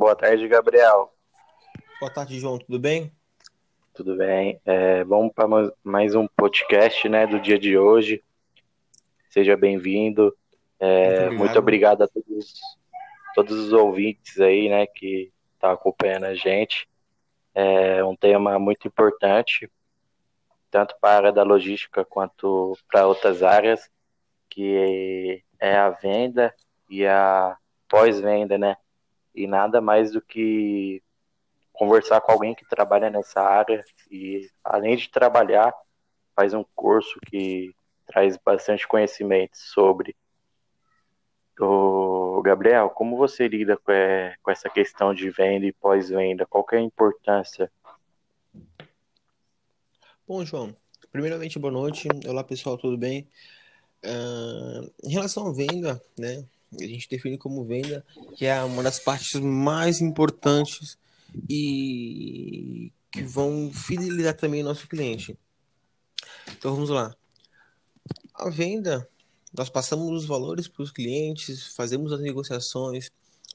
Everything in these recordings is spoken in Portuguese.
Boa tarde, Gabriel. Boa tarde, João. Tudo bem? Tudo bem. É, vamos para mais um podcast né, do dia de hoje. Seja bem-vindo. É, muito, muito, obrigado a todos, todos os ouvintes aí, né, que estão tá acompanhando a gente. É um tema muito importante, tanto para a área da logística quanto para outras áreas, que é a venda e a pós-venda, né? E nada mais do que conversar com alguém que trabalha nessa área e, além de trabalhar, faz um curso que traz bastante conhecimento sobre. O Gabriel, como você lida com, é, com essa questão de venda e pós-venda? Qual é a importância? Bom, João, primeiramente, boa noite. Olá, pessoal, tudo bem? Uh, em relação à venda, né, a gente define como venda que é uma das partes mais importantes e que vão fidelizar também o nosso cliente. Então vamos lá. A venda, nós passamos os valores para os clientes, fazemos as negociações,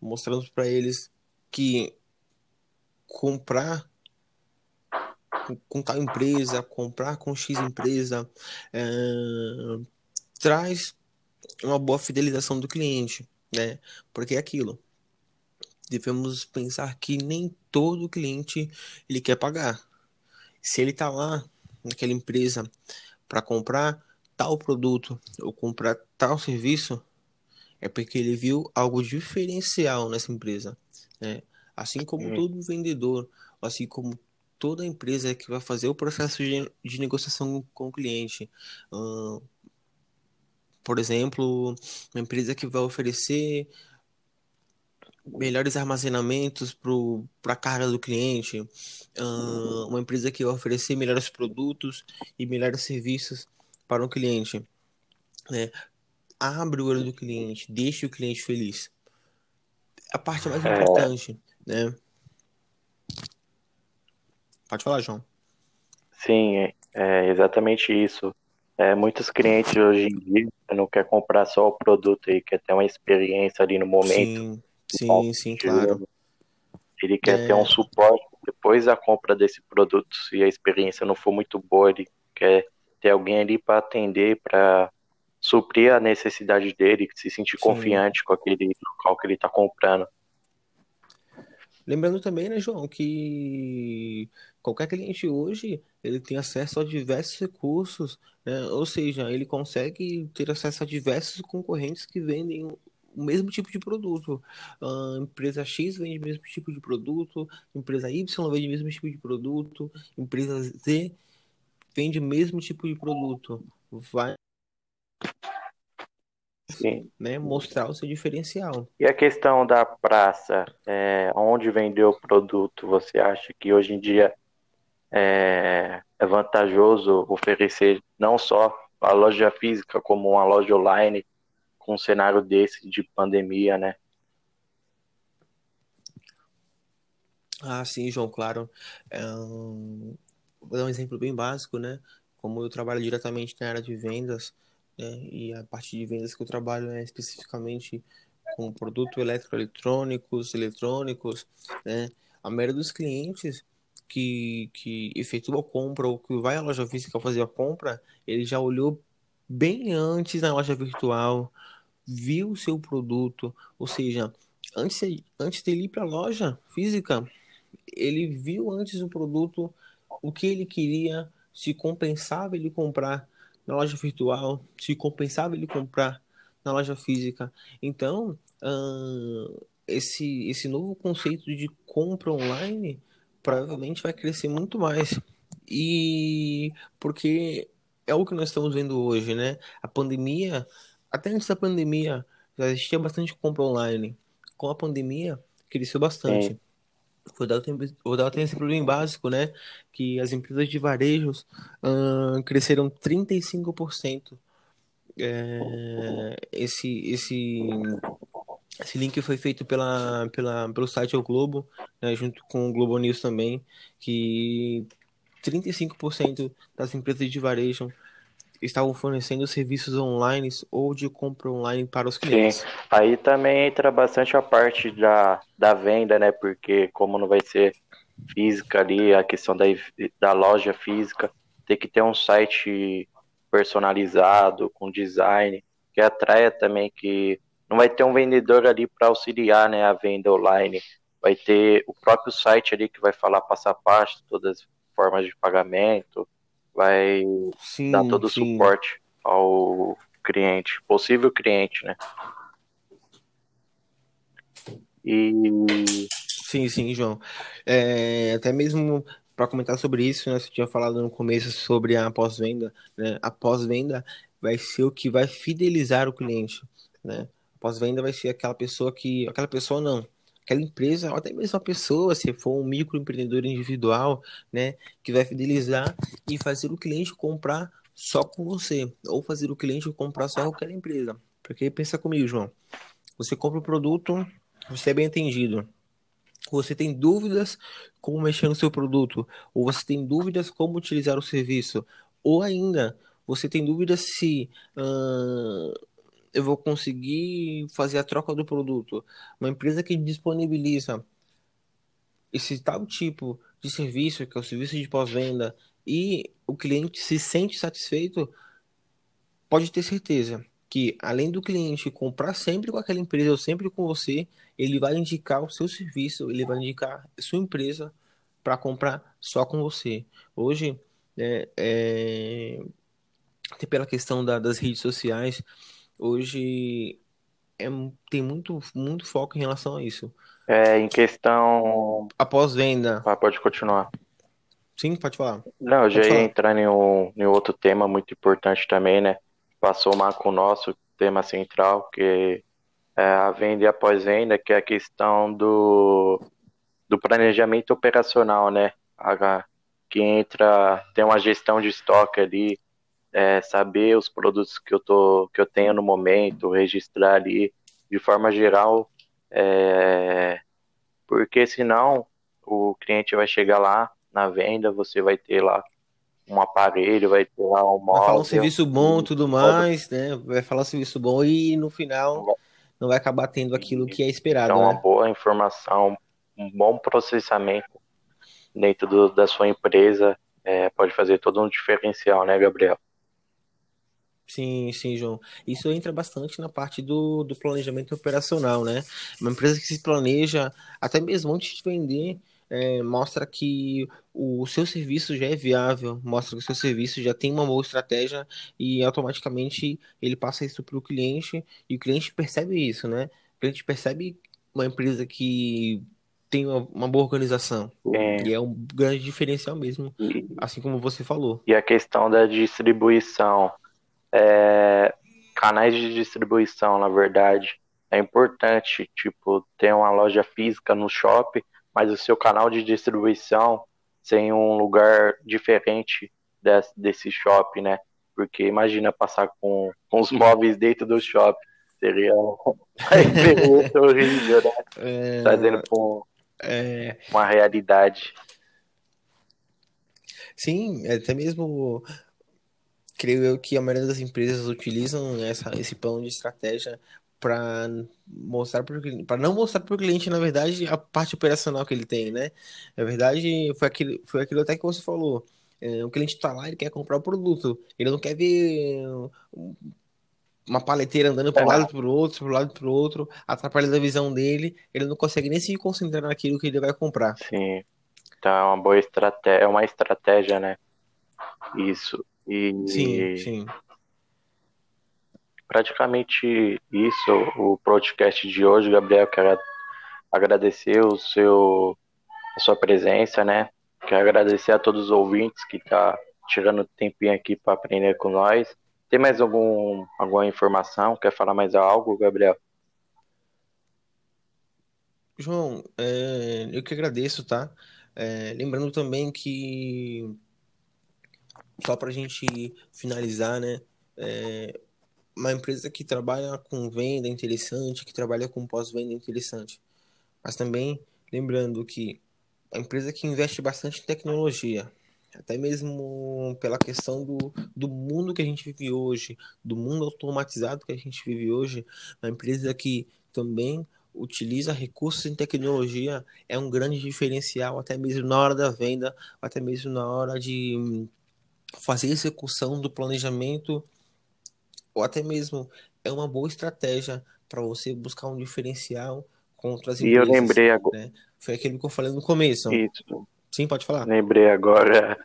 mostramos para eles que comprar com tal empresa, comprar com X empresa, é, traz uma boa fidelização do cliente, né? Porque é aquilo. Devemos pensar que nem todo cliente ele quer pagar. Se ele está lá naquela empresa para comprar tal produto ou comprar tal serviço, é porque ele viu algo diferencial nessa empresa, né? Assim como hum. todo vendedor, assim como toda empresa que vai fazer o processo de, de negociação com o cliente. Por exemplo, uma empresa que vai oferecer melhores armazenamentos para a carga do cliente, uh, uma empresa que vai oferecer melhores produtos e melhores serviços para o cliente. Né? Abre o olho do cliente, deixe o cliente feliz. A parte mais é... importante, né? Pode falar, João. Sim, é, é exatamente isso. É, muitos clientes hoje em dia não quer comprar só o produto, ele quer ter uma experiência ali no momento. Sim, sim, sim claro. Ele quer é... ter um suporte depois da compra desse produto, se a experiência não for muito boa, ele quer ter alguém ali para atender, para suprir a necessidade dele, se sentir sim. confiante com aquele local que ele está comprando. Lembrando também, né, João, que qualquer cliente hoje ele tem acesso a diversos recursos, né? ou seja, ele consegue ter acesso a diversos concorrentes que vendem o mesmo tipo de produto. A empresa X vende o mesmo tipo de produto, empresa Y vende o mesmo tipo de produto, empresa Z vende o mesmo tipo de produto. Vai Sim. Né, mostrar o seu diferencial. E a questão da praça, é, onde vender o produto, você acha que hoje em dia é, é vantajoso oferecer não só a loja física, como uma loja online, com um cenário desse de pandemia, né? Ah, sim, João, claro. É um... Vou dar um exemplo bem básico, né? Como eu trabalho diretamente na área de vendas, né? e a parte de vendas que eu trabalho é especificamente com produto elétrico, eletrônicos, eletrônicos, né? A maioria dos clientes que, que efetua a compra ou que vai à loja física fazer a compra, ele já olhou bem antes na loja virtual, viu o seu produto, ou seja, antes, antes de ir para a loja física, ele viu antes o produto, o que ele queria, se compensava ele comprar na loja virtual, se compensava ele comprar na loja física. Então, uh, esse, esse novo conceito de compra online provavelmente vai crescer muito mais. E porque é o que nós estamos vendo hoje, né? A pandemia, até antes da pandemia, já existia bastante compra online. Com a pandemia, cresceu bastante. Vou dar, vou dar um exemplo bem básico, né? Que as empresas de varejos uh, cresceram 35%. É, esse, esse esse link foi feito pela, pela, pelo site O Globo, né, junto com o Globo News também, que 35% das empresas de varejo estavam fornecendo serviços online ou de compra online para os clientes. Sim, aí também entra bastante a parte da, da venda, né? Porque como não vai ser física ali, a questão da, da loja física, tem que ter um site personalizado, com design, que atraia também, que não vai ter um vendedor ali para auxiliar né, a venda online, vai ter o próprio site ali que vai falar passo a passo, todas as formas de pagamento, vai sim, dar todo sim. o suporte ao cliente, possível cliente, né? E sim, sim, João. É, até mesmo para comentar sobre isso, né, você tinha falado no começo sobre a pós-venda, né? A pós-venda vai ser o que vai fidelizar o cliente, né? Pós-venda vai ser aquela pessoa que, aquela pessoa não, aquela empresa, ou até mesmo a pessoa, se for um microempreendedor individual, né, que vai fidelizar e fazer o cliente comprar só com você, ou fazer o cliente comprar só com aquela empresa. Porque pensa comigo, João, você compra o produto, você é bem entendido. Você tem dúvidas como mexer no seu produto, ou você tem dúvidas como utilizar o serviço, ou ainda você tem dúvidas se uh, eu vou conseguir fazer a troca do produto. Uma empresa que disponibiliza esse tal tipo de serviço, que é o serviço de pós-venda, e o cliente se sente satisfeito, pode ter certeza que além do cliente comprar sempre com aquela empresa ou sempre com você, ele vai indicar o seu serviço, ele vai indicar sua empresa para comprar só com você. Hoje, é, é, até pela questão da, das redes sociais, hoje é, tem muito, muito foco em relação a isso. É, em questão. Após venda. Ah, pode continuar. Sim, pode falar. Não, eu já ia entrar em, um, em outro tema muito importante também, né? Passou somar com o nosso tema central, que é a venda e a pós-venda, que é a questão do, do planejamento operacional, né? A, que entra, tem uma gestão de estoque ali, é, saber os produtos que eu, tô, que eu tenho no momento, registrar ali de forma geral, é, porque senão o cliente vai chegar lá na venda, você vai ter lá um aparelho, vai ter lá um móvel. Vai falar um serviço bom tudo mais, né? Vai falar um serviço bom e no final não vai acabar tendo aquilo que é esperado. Então, né? uma boa informação, um bom processamento dentro do, da sua empresa é, pode fazer todo um diferencial, né, Gabriel? Sim, sim, João. Isso entra bastante na parte do, do planejamento operacional, né? Uma empresa que se planeja, até mesmo antes de vender, é, mostra que o seu serviço já é viável, mostra que o seu serviço já tem uma boa estratégia e automaticamente ele passa isso para o cliente e o cliente percebe isso, né? O cliente percebe uma empresa que tem uma, uma boa organização. É. E é um grande diferencial mesmo, assim como você falou. E a questão da distribuição é, canais de distribuição, na verdade. É importante, tipo, ter uma loja física no shopping, mas o seu canal de distribuição sem um lugar diferente desse, desse shopping, né? Porque imagina passar com, com os móveis dentro do shopping. Seria uma horrível, né? É... Trazendo com é... uma realidade. Sim, até mesmo creio eu que a maioria das empresas utilizam essa, esse plano de estratégia para mostrar para não mostrar para o cliente na verdade a parte operacional que ele tem né? Na verdade foi aquilo foi aquilo até que você falou é, o cliente está lá ele quer comprar o produto ele não quer ver uma paleteira andando para um lado para o outro para um lado para o outro atrapalhando a visão dele ele não consegue nem se concentrar naquilo que ele vai comprar. Sim então é uma boa estratégia é uma estratégia né? Isso e sim, sim. Praticamente isso, o podcast de hoje, Gabriel, quero agradecer o seu, a sua presença, né? Quero agradecer a todos os ouvintes que tá tirando tempinho aqui para aprender com nós. Tem mais algum, alguma informação? Quer falar mais algo, Gabriel? João, é, eu que agradeço, tá? É, lembrando também que só para a gente finalizar, né? É uma empresa que trabalha com venda interessante, que trabalha com pós-venda interessante. Mas também lembrando que a empresa que investe bastante em tecnologia, até mesmo pela questão do, do mundo que a gente vive hoje, do mundo automatizado que a gente vive hoje, uma empresa que também utiliza recursos em tecnologia é um grande diferencial, até mesmo na hora da venda, até mesmo na hora de fazer execução do planejamento, ou até mesmo é uma boa estratégia para você buscar um diferencial contra as empresas. E eu lembrei agora. Né? Foi aquilo que eu falei no começo. Isso. Sim, pode falar. Lembrei agora.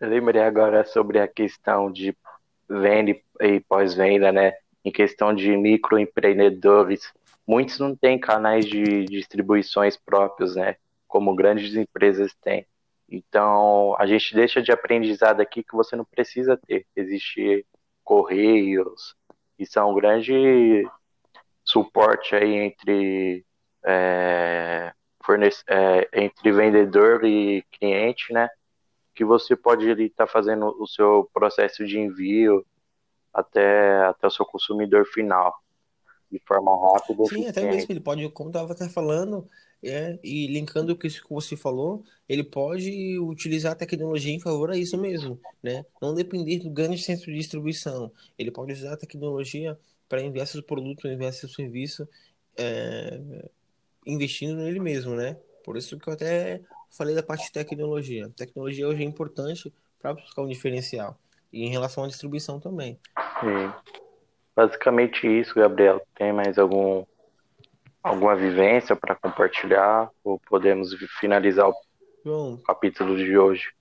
lembrei agora sobre a questão de venda e pós-venda, né? Em questão de microempreendedores, muitos não têm canais de distribuições próprios, né? Como grandes empresas têm. Então, a gente deixa de aprendizado aqui que você não precisa ter. Existir correios, isso é um grande suporte aí entre é, fornece, é, entre vendedor e cliente, né? Que você pode estar tá fazendo o seu processo de envio até, até o seu consumidor final de forma rápida. Sim, até mesmo ele pode, como estava até falando, é, e linkando com isso que você falou, ele pode utilizar a tecnologia em favor a isso mesmo, né? Não depender do grande centro de distribuição. Ele pode usar a tecnologia para enviar seus produtos, enviar seu serviço é, investindo nele mesmo, né? Por isso que eu até falei da parte de tecnologia. Tecnologia hoje é importante para buscar um diferencial. E em relação à distribuição também. Basicamente isso, Gabriel. Tem mais algum alguma vivência para compartilhar ou podemos finalizar o João, capítulo de hoje?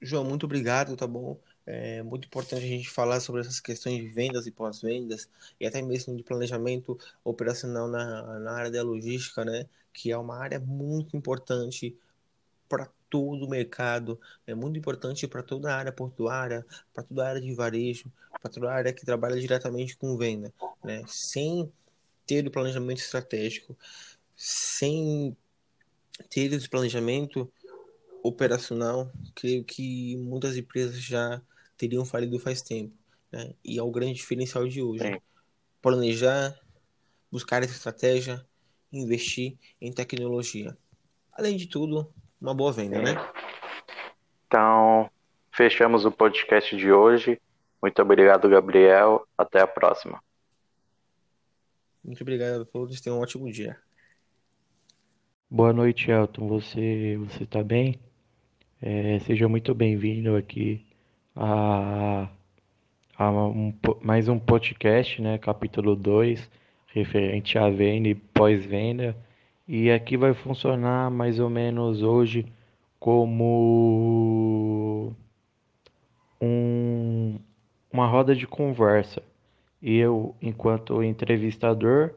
João, muito obrigado, tá bom? É muito importante a gente falar sobre essas questões de vendas e pós-vendas e até mesmo de planejamento operacional na, na área da logística, né? Que é uma área muito importante para todo o mercado, é muito importante para toda a área portuária, para toda a área de varejo, para toda a área que trabalha diretamente com venda, né? Sem ter o planejamento estratégico, sem ter esse planejamento operacional, creio que muitas empresas já teriam falido faz tempo. Né? E é o grande diferencial de hoje. Sim. Planejar, buscar essa estratégia, investir em tecnologia. Além de tudo, uma boa venda, Sim. né? Então, fechamos o podcast de hoje. Muito obrigado, Gabriel. Até a próxima. Muito obrigado a todos. Tenham um ótimo dia. Boa noite, Elton. Você você está bem? É, seja muito bem-vindo aqui a, a um, mais um podcast, né, capítulo 2, referente à venda e pós-venda. E aqui vai funcionar mais ou menos hoje como um, uma roda de conversa. Eu, enquanto entrevistador,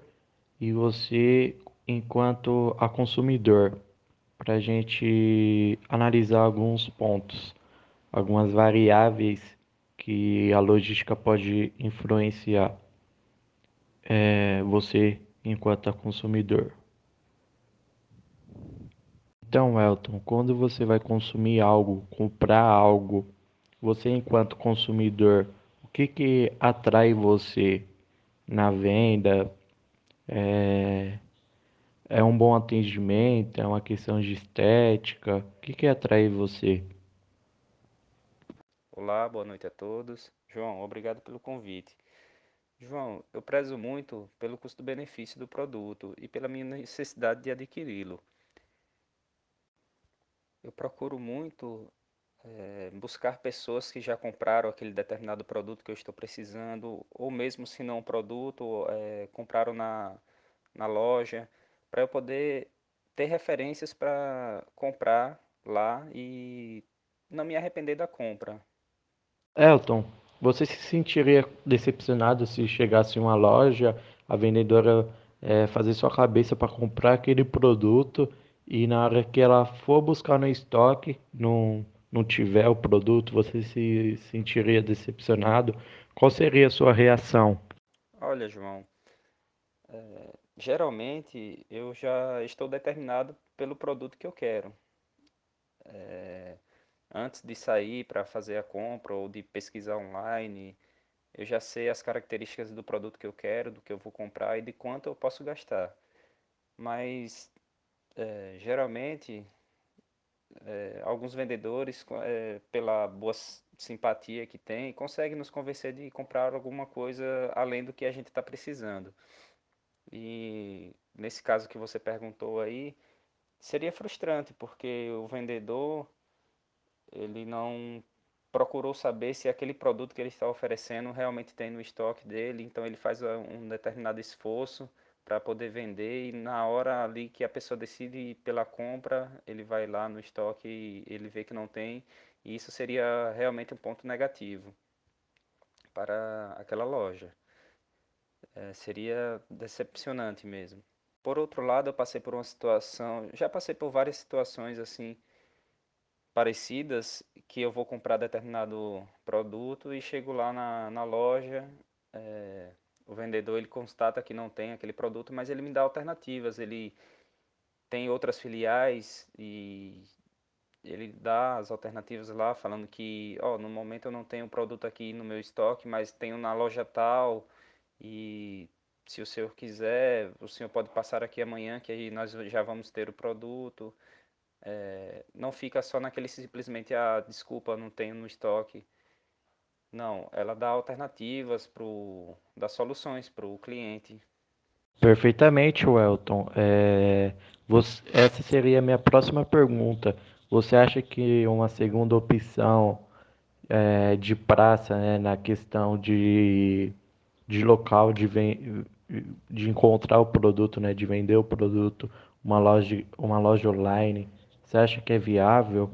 e você, enquanto a consumidor, para a gente analisar alguns pontos algumas variáveis que a logística pode influenciar é, você enquanto consumidor. Então, Elton, quando você vai consumir algo, comprar algo, você enquanto consumidor, que que atrai você na venda? É, é um bom atendimento? É uma questão de estética? O que que atrai você? Olá, boa noite a todos. João, obrigado pelo convite. João, eu prezo muito pelo custo-benefício do produto e pela minha necessidade de adquiri-lo. Eu procuro muito é, buscar pessoas que já compraram aquele determinado produto que eu estou precisando, ou mesmo se não um produto, é, compraram na, na loja, para eu poder ter referências para comprar lá e não me arrepender da compra. Elton, você se sentiria decepcionado se chegasse em uma loja, a vendedora é, fazer sua cabeça para comprar aquele produto e na hora que ela for buscar no estoque, não, não tiver o produto, você se sentiria decepcionado? Qual seria a sua reação? Olha, João, é, geralmente eu já estou determinado pelo produto que eu quero. É, antes de sair para fazer a compra ou de pesquisar online, eu já sei as características do produto que eu quero, do que eu vou comprar e de quanto eu posso gastar. Mas é, geralmente é, alguns vendedores, é, pela boa simpatia que tem, conseguem nos convencer de comprar alguma coisa além do que a gente está precisando. E nesse caso que você perguntou aí, seria frustrante, porque o vendedor ele não procurou saber se aquele produto que ele está oferecendo realmente tem no estoque dele, então ele faz um determinado esforço para poder vender e na hora ali que a pessoa decide pela compra, ele vai lá no estoque e ele vê que não tem, e isso seria realmente um ponto negativo para aquela loja. É, seria decepcionante mesmo. Por outro lado, eu passei por uma situação, já passei por várias situações assim parecidas que eu vou comprar determinado produto e chego lá na, na loja, é, o vendedor ele constata que não tem aquele produto, mas ele me dá alternativas, ele tem outras filiais e ele dá as alternativas lá, falando que, ó, oh, no momento eu não tenho produto aqui no meu estoque, mas tenho na loja tal e se o senhor quiser, o senhor pode passar aqui amanhã que aí nós já vamos ter o produto. É, não fica só naquele simplesmente, ah, desculpa, não tenho no estoque. Não, ela dá alternativas, pro, dá soluções para o cliente. Perfeitamente, Welton. É, você, essa seria a minha próxima pergunta. Você acha que uma segunda opção é, de praça, né, na questão de, de local de, de encontrar o produto, né, de vender o produto, uma loja, uma loja online, você acha que é viável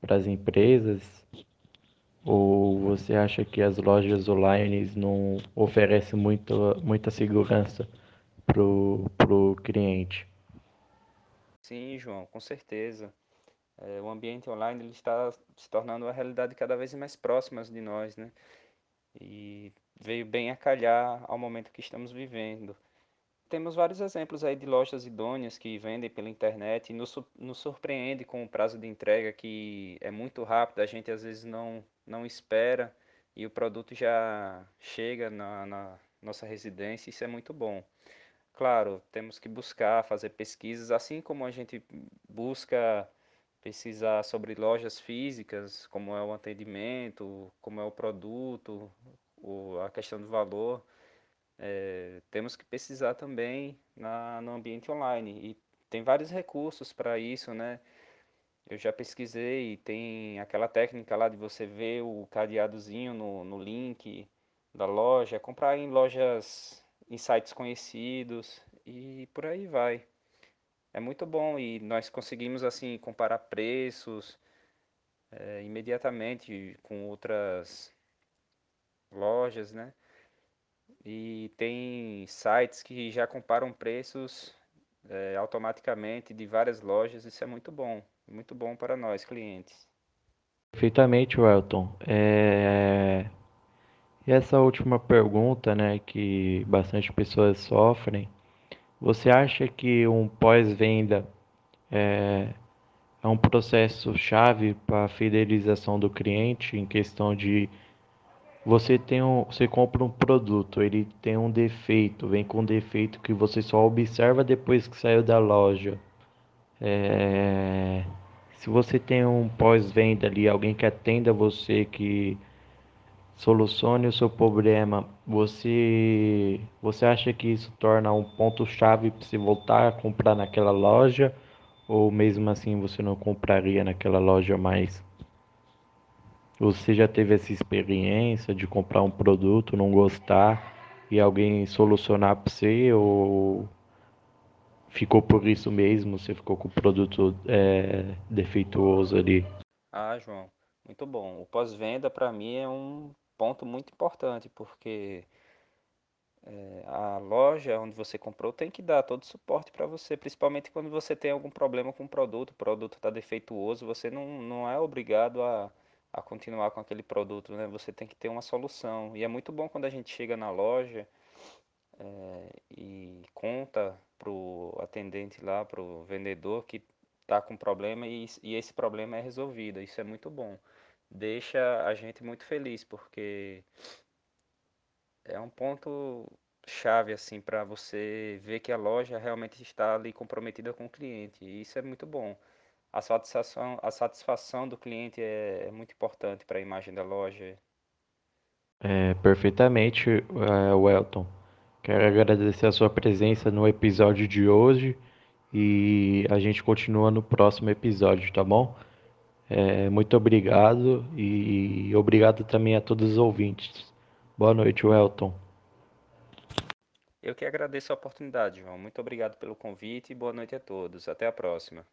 para as empresas? Ou você acha que as lojas online não oferecem muita, muita segurança para o cliente? Sim, João, com certeza. É, o ambiente online ele está se tornando uma realidade cada vez mais próxima de nós, né? E veio bem a calhar ao momento que estamos vivendo temos vários exemplos aí de lojas idôneas que vendem pela internet e nos, nos surpreende com o prazo de entrega que é muito rápido, a gente às vezes não, não espera e o produto já chega na, na nossa residência, isso é muito bom. Claro, temos que buscar fazer pesquisas, assim como a gente busca pesquisar sobre lojas físicas, como é o atendimento, como é o produto, a questão do valor é, temos que pesquisar também na, no ambiente online. E tem vários recursos para isso, né? Eu já pesquisei, tem aquela técnica lá de você ver o cadeadozinho no, no link da loja, comprar em lojas, em sites conhecidos e por aí vai. É muito bom e nós conseguimos assim comparar preços é, imediatamente com outras lojas, né? E tem sites que já comparam preços é, automaticamente de várias lojas. Isso é muito bom, muito bom para nós clientes. Perfeitamente, Welton. É... E essa última pergunta, né, que bastante pessoas sofrem, você acha que um pós-venda é, é um processo chave para a fidelização do cliente em questão de você tem um, você compra um produto, ele tem um defeito, vem com um defeito que você só observa depois que saiu da loja. É, se você tem um pós-venda ali, alguém que atenda você, que solucione o seu problema, você você acha que isso torna um ponto chave para você voltar a comprar naquela loja ou mesmo assim você não compraria naquela loja mais? Você já teve essa experiência de comprar um produto, não gostar e alguém solucionar para você ou ficou por isso mesmo? Você ficou com o produto é, defeituoso ali? Ah, João, muito bom. O pós-venda para mim é um ponto muito importante porque é, a loja onde você comprou tem que dar todo o suporte para você, principalmente quando você tem algum problema com o produto, o produto está defeituoso, você não, não é obrigado a a continuar com aquele produto, né? Você tem que ter uma solução. E é muito bom quando a gente chega na loja é, e conta pro atendente lá, pro vendedor que tá com problema e, e esse problema é resolvido. Isso é muito bom. Deixa a gente muito feliz porque é um ponto chave assim para você ver que a loja realmente está ali comprometida com o cliente. E isso é muito bom. A satisfação, a satisfação do cliente é, é muito importante para a imagem da loja. É, perfeitamente, é, Welton. Quero agradecer a sua presença no episódio de hoje e a gente continua no próximo episódio, tá bom? É, muito obrigado e obrigado também a todos os ouvintes. Boa noite, Welton. Eu que agradeço a oportunidade, João. Muito obrigado pelo convite e boa noite a todos. Até a próxima.